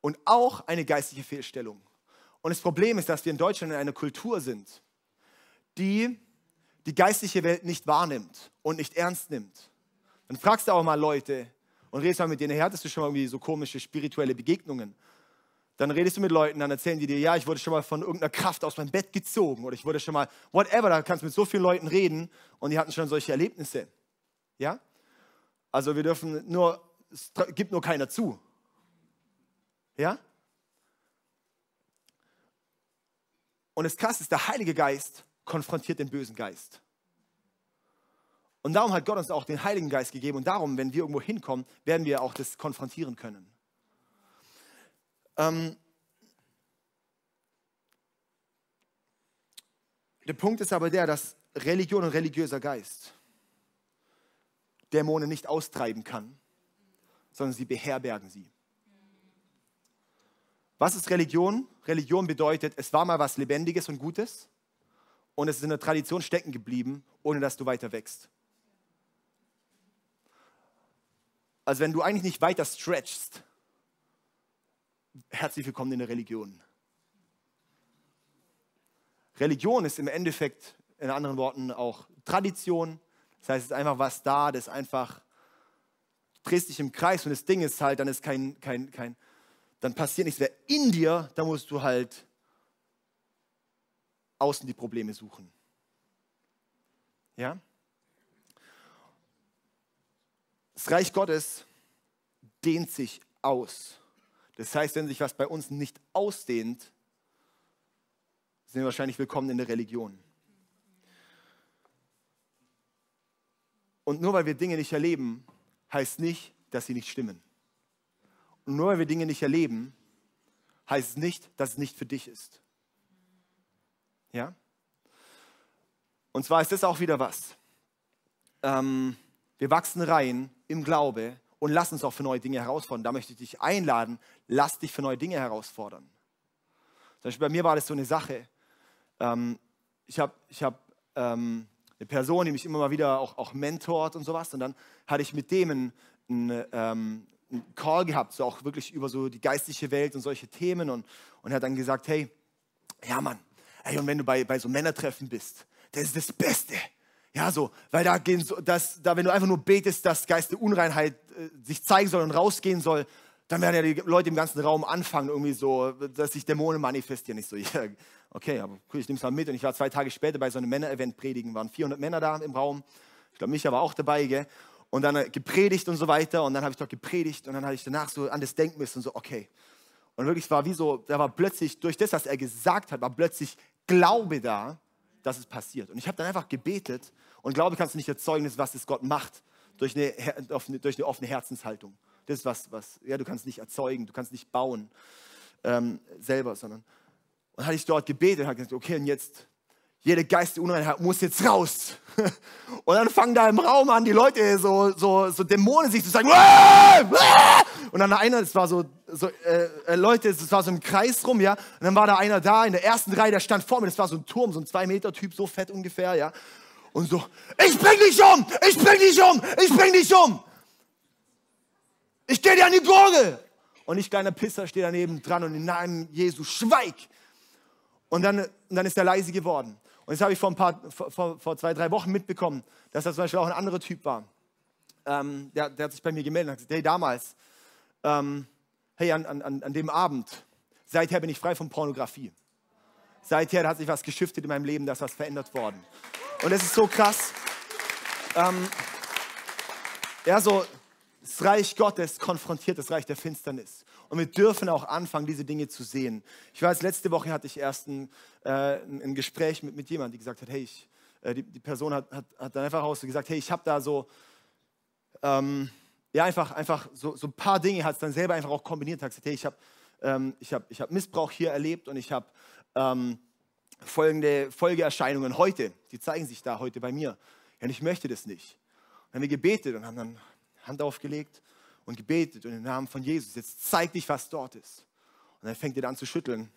Und auch eine geistliche Fehlstellung. Und das Problem ist, dass wir in Deutschland in einer Kultur sind, die die geistliche Welt nicht wahrnimmt und nicht ernst nimmt. Dann fragst du auch mal Leute und redest mal mit denen, hey, hattest du schon mal irgendwie so komische spirituelle Begegnungen? Dann redest du mit Leuten, dann erzählen die dir, ja, ich wurde schon mal von irgendeiner Kraft aus meinem Bett gezogen oder ich wurde schon mal, whatever, da kannst du mit so vielen Leuten reden und die hatten schon solche Erlebnisse. Ja? Also wir dürfen nur, es gibt nur keiner zu. Ja? Und das Krasse ist, der Heilige Geist konfrontiert den bösen Geist. Und darum hat Gott uns auch den Heiligen Geist gegeben. Und darum, wenn wir irgendwo hinkommen, werden wir auch das konfrontieren können. Ähm der Punkt ist aber der, dass Religion und religiöser Geist Dämonen nicht austreiben kann, sondern sie beherbergen sie. Was ist Religion? Religion bedeutet, es war mal was Lebendiges und Gutes und es ist in der Tradition stecken geblieben, ohne dass du weiter wächst. Also wenn du eigentlich nicht weiter stretchst, herzlich willkommen in der Religion. Religion ist im Endeffekt, in anderen Worten, auch Tradition. Das heißt, es ist einfach was da, das einfach drehst dich im Kreis und das Ding ist halt, dann ist kein, kein, kein, dann passiert nichts mehr in dir, da musst du halt außen die Probleme suchen. Ja? Das Reich Gottes dehnt sich aus. Das heißt, wenn sich was bei uns nicht ausdehnt, sind wir wahrscheinlich willkommen in der Religion. Und nur weil wir Dinge nicht erleben, heißt nicht, dass sie nicht stimmen. Und nur weil wir Dinge nicht erleben, heißt es nicht, dass es nicht für dich ist. Ja? Und zwar ist das auch wieder was. Ähm, wir wachsen rein im Glaube und lassen uns auch für neue Dinge herausfordern. Da möchte ich dich einladen, lass dich für neue Dinge herausfordern. Zum Beispiel bei mir war das so eine Sache. Ähm, ich habe ich hab, ähm, eine Person, die mich immer mal wieder auch, auch mentort und sowas. Und dann hatte ich mit dem einen, einen, ähm, einen Call gehabt, so auch wirklich über so die geistliche Welt und solche Themen. Und, und er hat dann gesagt, hey, ja Mann, hey, und wenn du bei, bei so Männertreffen bist, das ist das Beste. Ja, so, weil da gehen so, dass, da, wenn du einfach nur betest, dass Geist der Unreinheit äh, sich zeigen soll und rausgehen soll, dann werden ja die Leute im ganzen Raum anfangen, irgendwie so, dass sich Dämonen manifestieren. Ich so, [laughs] ja, okay, aber cool, ich nehme es mal mit. Und ich war zwei Tage später bei so einem Männer-Event predigen, waren 400 Männer da im Raum. Ich glaube, Micha war auch dabei, gell? Und dann äh, gepredigt und so weiter. Und dann habe ich dort gepredigt und dann habe ich danach so an das denken müssen und so, okay. Und wirklich, es war wie so, da war plötzlich, durch das, was er gesagt hat, war plötzlich Glaube da, dass es passiert. Und ich habe dann einfach gebetet und Glaube kannst du nicht erzeugen, was es Gott macht, durch eine, durch eine offene Herzenshaltung. Das ist was, was, ja, du kannst nicht erzeugen, du kannst nicht bauen ähm, selber, sondern. Und hatte ich dort gebetet und habe gesagt, okay, und jetzt, jede Geist Unreinheit muss jetzt raus. [laughs] Und dann fangen da im Raum an, die Leute so, so, so Dämonen sich zu sagen. Und dann einer, das war so, so äh, äh Leute, das war so im Kreis rum, ja. Und dann war da einer da in der ersten Reihe, der stand vor mir, das war so ein Turm, so ein zwei Meter Typ, so fett ungefähr, ja. Und so, ich bring dich um, ich bring dich um, ich bring dich um. Ich gehe dir an die Gurgel. Und ich, kleiner Pisser, stehe daneben dran und im Namen Jesu, schweig. Und dann, dann ist er leise geworden. Und das habe ich vor, ein paar, vor, vor, zwei, drei Wochen mitbekommen, dass das zum Beispiel auch ein anderer Typ war. Ähm, der, der, hat sich bei mir gemeldet und hat gesagt, hey, damals, ähm, hey, an, an, an dem Abend, seither bin ich frei von Pornografie. Seither hat sich was geschiftet in meinem Leben, da ist was verändert worden. Und es ist so krass. Ähm, ja, so, das Reich Gottes konfrontiert das Reich der Finsternis. Und wir dürfen auch anfangen, diese Dinge zu sehen. Ich weiß, letzte Woche hatte ich erst ein, äh, ein Gespräch mit, mit jemandem, die gesagt hat, hey, ich, äh, die, die, Person hat, hat, hat dann einfach raus gesagt, hey, ich habe da so, ähm, ja, einfach, einfach so, so ein paar Dinge, hat es dann selber einfach auch kombiniert, hat gesagt, hey, ich habe ähm, ich hab, ich hab Missbrauch hier erlebt und ich habe ähm, folgende Folgeerscheinungen heute, die zeigen sich da heute bei mir. Und ich möchte das nicht. Dann haben wir gebetet und haben dann Hand aufgelegt und gebetet und im Namen von Jesus, jetzt zeig dich, was dort ist. Und dann fängt er an zu schütteln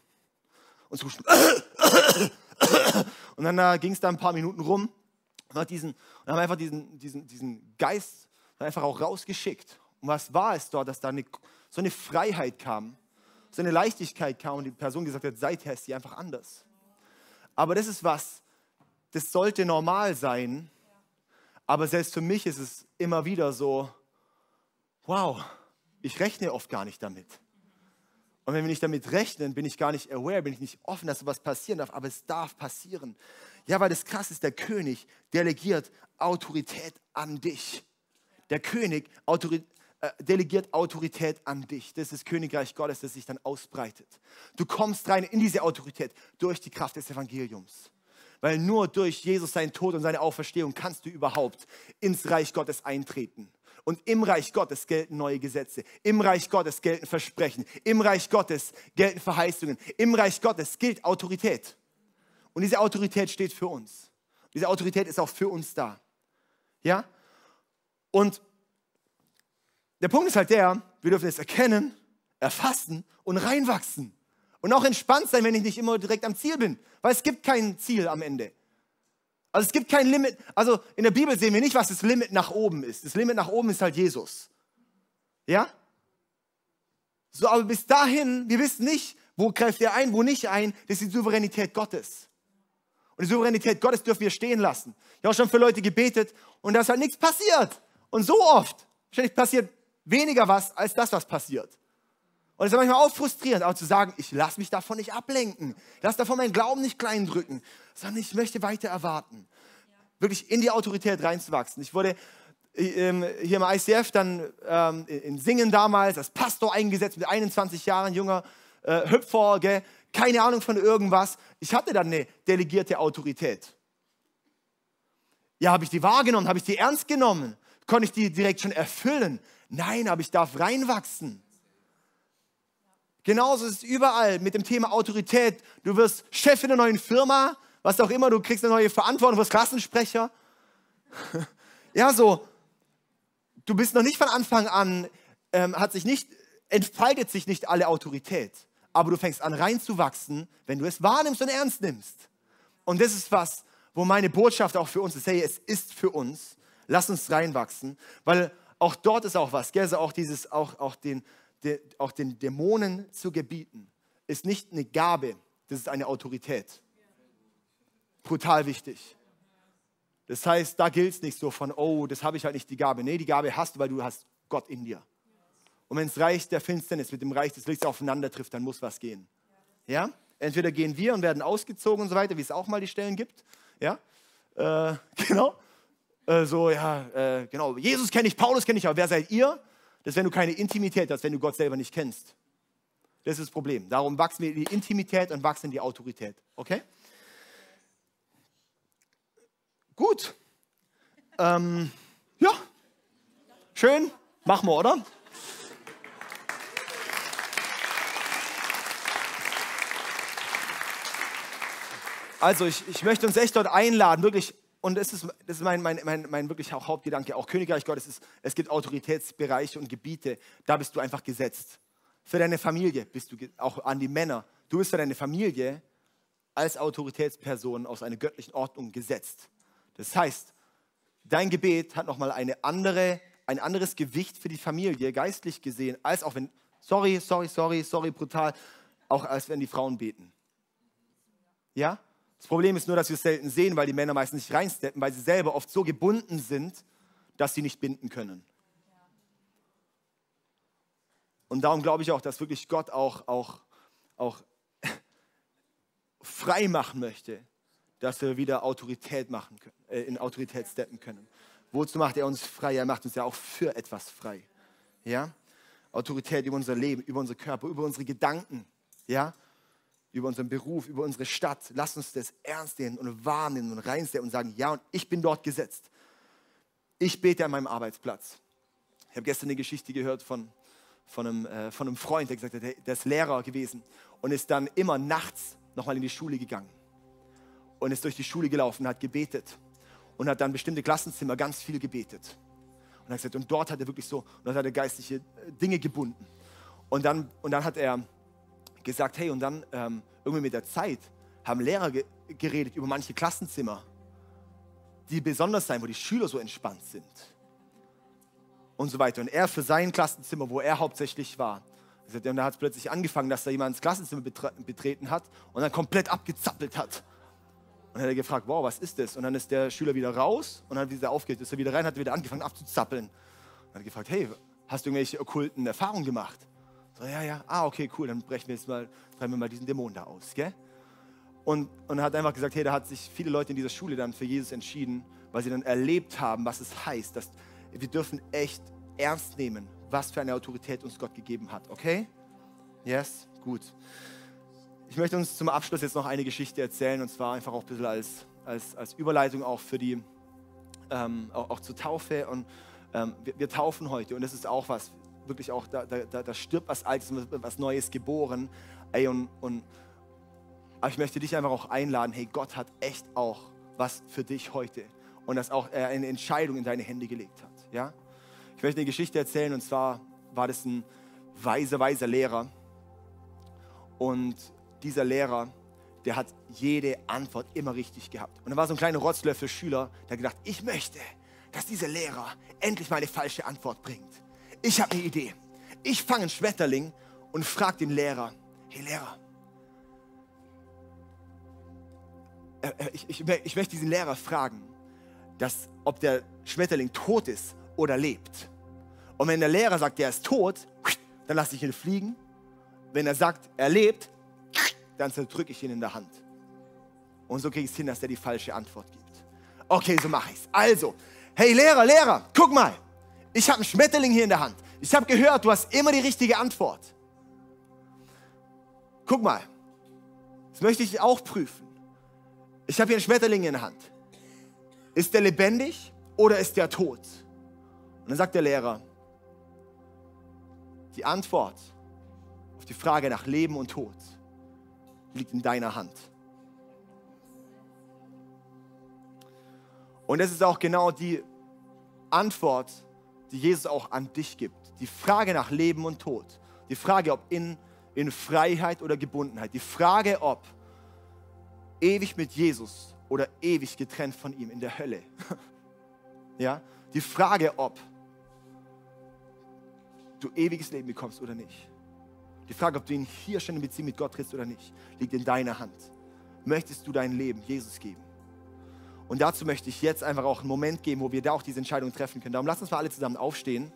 und zu Und dann äh, ging es da ein paar Minuten rum und, hat diesen, und haben einfach diesen, diesen, diesen Geist einfach auch rausgeschickt. Und was war es dort, dass da eine, so eine Freiheit kam, so eine Leichtigkeit kam und die Person gesagt hat, seither ist sie einfach anders. Aber das ist was, das sollte normal sein. Aber selbst für mich ist es immer wieder so, wow, ich rechne oft gar nicht damit. Und wenn wir nicht damit rechnen, bin ich gar nicht aware, bin ich nicht offen, dass sowas passieren darf, aber es darf passieren. Ja, weil das krass ist, der König delegiert Autorität an dich. Der König Autorität, äh, delegiert Autorität an dich. Das ist das Königreich Gottes, das sich dann ausbreitet. Du kommst rein in diese Autorität durch die Kraft des Evangeliums. Weil nur durch Jesus, seinen Tod und seine Auferstehung kannst du überhaupt ins Reich Gottes eintreten. Und im Reich Gottes gelten neue Gesetze. Im Reich Gottes gelten Versprechen. Im Reich Gottes gelten Verheißungen. Im Reich Gottes gilt Autorität. Und diese Autorität steht für uns. Diese Autorität ist auch für uns da. Ja? Und der Punkt ist halt der, wir dürfen es erkennen, erfassen und reinwachsen. Und auch entspannt sein, wenn ich nicht immer direkt am Ziel bin. Weil es gibt kein Ziel am Ende. Also es gibt kein Limit. Also in der Bibel sehen wir nicht, was das Limit nach oben ist. Das Limit nach oben ist halt Jesus. Ja? So, aber bis dahin, wir wissen nicht, wo greift er ein, wo nicht ein. Das ist die Souveränität Gottes. Und die Souveränität Gottes dürfen wir stehen lassen. Ich habe auch schon für Leute gebetet und da ist halt nichts passiert. Und so oft. Wahrscheinlich passiert weniger was als das, was passiert. Und es ist manchmal auch frustrierend, auch zu sagen, ich lasse mich davon nicht ablenken. Ich lasse davon meinen Glauben nicht klein drücken, sondern ich möchte weiter erwarten. Wirklich in die Autorität reinzuwachsen. Ich wurde ähm, hier im ICF dann ähm, in Singen damals als Pastor eingesetzt mit 21 Jahren, junger äh, Hüpfer, gell? keine Ahnung von irgendwas. Ich hatte dann eine delegierte Autorität. Ja, habe ich die wahrgenommen? Habe ich die ernst genommen? Konnte ich die direkt schon erfüllen? Nein, aber ich darf reinwachsen. Genauso ist es überall mit dem Thema Autorität. Du wirst Chef in einer neuen Firma, was auch immer, du kriegst eine neue Verantwortung, du wirst Klassensprecher. [laughs] ja, so, du bist noch nicht von Anfang an, ähm, hat sich nicht, entfaltet sich nicht alle Autorität. Aber du fängst an reinzuwachsen, wenn du es wahrnimmst und ernst nimmst. Und das ist was, wo meine Botschaft auch für uns ist, hey, es ist für uns. Lass uns reinwachsen, weil auch dort ist auch was, gell? Also auch dieses, auch, auch den, de, auch den Dämonen zu gebieten, ist nicht eine Gabe, das ist eine Autorität. Brutal wichtig. Das heißt, da gilt es nicht so von, oh, das habe ich halt nicht die Gabe. Nee, die Gabe hast du, weil du hast Gott in dir. Und wenn das Reich der Finsternis mit dem Reich des Lichts aufeinander trifft, dann muss was gehen. Ja? Entweder gehen wir und werden ausgezogen und so weiter, wie es auch mal die Stellen gibt. Ja? Äh, [laughs] genau. Äh, so, ja, äh, genau. Jesus kenne ich, Paulus kenne ich, aber wer seid ihr? Das ist, wenn du keine Intimität hast, wenn du Gott selber nicht kennst. Das ist das Problem. Darum wachsen wir in die Intimität und wachsen in die Autorität. Okay? Gut. Ähm, ja. Schön. Machen wir, oder? Also ich, ich möchte uns echt dort einladen, wirklich und das ist, das ist mein, mein, mein, mein wirklich auch Hauptgedanke, auch Königreich Gottes ist, es gibt Autoritätsbereiche und Gebiete, da bist du einfach gesetzt. Für deine Familie bist du, auch an die Männer, du bist für deine Familie als Autoritätsperson aus einer göttlichen Ordnung gesetzt. Das heißt, dein Gebet hat nochmal eine andere, ein anderes Gewicht für die Familie, geistlich gesehen, als auch wenn, sorry, sorry, sorry, sorry, brutal, auch als wenn die Frauen beten. Ja? Das Problem ist nur, dass wir es selten sehen, weil die Männer meistens nicht reinsteppen, weil sie selber oft so gebunden sind, dass sie nicht binden können. Und darum glaube ich auch, dass wirklich Gott auch, auch, auch [laughs] frei machen möchte, dass wir wieder Autorität machen können, äh, in Autorität steppen können. Wozu macht er uns frei? Er macht uns ja auch für etwas frei. Ja? Autorität über unser Leben, über unser Körper, über unsere Gedanken. Ja? Über unseren Beruf, über unsere Stadt. Lass uns das ernst nehmen und wahrnehmen und reinstellen und sagen, ja, und ich bin dort gesetzt. Ich bete an meinem Arbeitsplatz. Ich habe gestern eine Geschichte gehört von, von, einem, äh, von einem Freund, der gesagt hat, der ist Lehrer gewesen und ist dann immer nachts nochmal in die Schule gegangen und ist durch die Schule gelaufen, hat gebetet und hat dann bestimmte Klassenzimmer ganz viel gebetet. Und, hat gesagt, und dort hat er wirklich so, und dort hat er geistliche äh, Dinge gebunden. Und dann, und dann hat er gesagt, hey, und dann ähm, irgendwie mit der Zeit haben Lehrer ge geredet über manche Klassenzimmer, die besonders sein, wo die Schüler so entspannt sind. Und so weiter. Und er für sein Klassenzimmer, wo er hauptsächlich war, und da hat es plötzlich angefangen, dass da jemand ins Klassenzimmer betreten hat und dann komplett abgezappelt hat. Und dann hat er gefragt, wow, was ist das? Und dann ist der Schüler wieder raus und dann wieder aufgehört, ist er wieder rein, hat wieder angefangen abzuzappeln. Und dann hat er gefragt, hey, hast du irgendwelche okkulten Erfahrungen gemacht? So, ja, ja, ah, okay, cool, dann brechen wir jetzt mal, treiben wir mal diesen Dämon da aus, gell? Und, und er hat einfach gesagt, hey, da hat sich viele Leute in dieser Schule dann für Jesus entschieden, weil sie dann erlebt haben, was es heißt, dass wir dürfen echt ernst nehmen, was für eine Autorität uns Gott gegeben hat, okay? Yes, gut. Ich möchte uns zum Abschluss jetzt noch eine Geschichte erzählen und zwar einfach auch ein bisschen als, als, als Überleitung auch für die, ähm, auch, auch zur Taufe und ähm, wir, wir, taufen heute und das ist auch was, wirklich auch, da, da, da stirbt was Altes, was Neues geboren. Ey, und, und, aber ich möchte dich einfach auch einladen, hey, Gott hat echt auch was für dich heute und dass auch er eine Entscheidung in deine Hände gelegt hat. Ja? Ich möchte eine Geschichte erzählen und zwar war das ein weiser, weiser Lehrer und dieser Lehrer, der hat jede Antwort immer richtig gehabt. Und da war so ein kleiner Rotzlöffel Schüler, der gedacht, ich möchte, dass dieser Lehrer endlich mal eine falsche Antwort bringt. Ich habe eine Idee. Ich fange einen Schmetterling und frage den Lehrer, hey Lehrer, äh, äh, ich, ich, ich möchte diesen Lehrer fragen, dass, ob der Schmetterling tot ist oder lebt. Und wenn der Lehrer sagt, der ist tot, dann lasse ich ihn fliegen. Wenn er sagt, er lebt, dann zerdrücke ich ihn in der Hand. Und so kriege ich es hin, dass er die falsche Antwort gibt. Okay, so mache ich es. Also, hey Lehrer, Lehrer, guck mal. Ich habe einen Schmetterling hier in der Hand. Ich habe gehört, du hast immer die richtige Antwort. Guck mal, das möchte ich auch prüfen. Ich habe hier einen Schmetterling in der Hand. Ist der lebendig oder ist der tot? Und dann sagt der Lehrer, die Antwort auf die Frage nach Leben und Tod liegt in deiner Hand. Und das ist auch genau die Antwort, die Jesus auch an dich gibt. Die Frage nach Leben und Tod. Die Frage, ob in, in Freiheit oder Gebundenheit. Die Frage, ob ewig mit Jesus oder ewig getrennt von ihm in der Hölle. [laughs] ja? Die Frage, ob du ewiges Leben bekommst oder nicht. Die Frage, ob du ihn hier schon in Beziehung mit Gott trittst oder nicht, liegt in deiner Hand. Möchtest du dein Leben Jesus geben? Und dazu möchte ich jetzt einfach auch einen Moment geben, wo wir da auch diese Entscheidung treffen können. Darum lass uns mal alle zusammen aufstehen.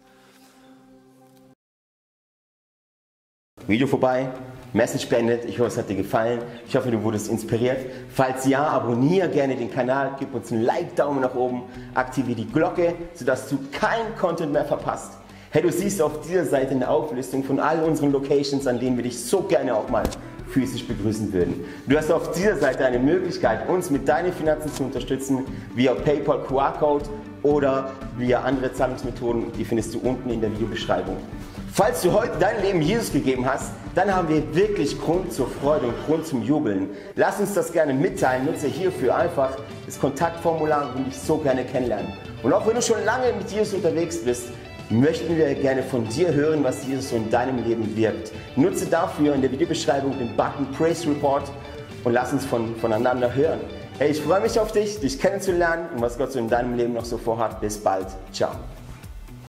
Video vorbei, Message beendet. Ich hoffe, es hat dir gefallen. Ich hoffe, du wurdest inspiriert. Falls ja, abonniere gerne den Kanal, gib uns einen Like-Daumen nach oben, aktiviere die Glocke, sodass du keinen Content mehr verpasst. Hey, du siehst auf dieser Seite eine Auflistung von all unseren Locations, an denen wir dich so gerne auch mal physisch begrüßen würden. Du hast auf dieser Seite eine Möglichkeit, uns mit deinen Finanzen zu unterstützen, via PayPal QR-Code oder via andere Zahlungsmethoden, die findest du unten in der Videobeschreibung. Falls du heute dein Leben Jesus gegeben hast, dann haben wir wirklich Grund zur Freude und Grund zum Jubeln. Lass uns das gerne mitteilen. Nutze hierfür einfach das Kontaktformular und dich so gerne kennenlernen. Und auch wenn du schon lange mit Jesus unterwegs bist, möchten wir gerne von dir hören, was Jesus so in deinem Leben wirkt. Nutze dafür in der Videobeschreibung den Button Praise Report und lass uns von, voneinander hören. Hey, ich freue mich auf dich, dich kennenzulernen und was Gott so in deinem Leben noch so vorhat. Bis bald. Ciao.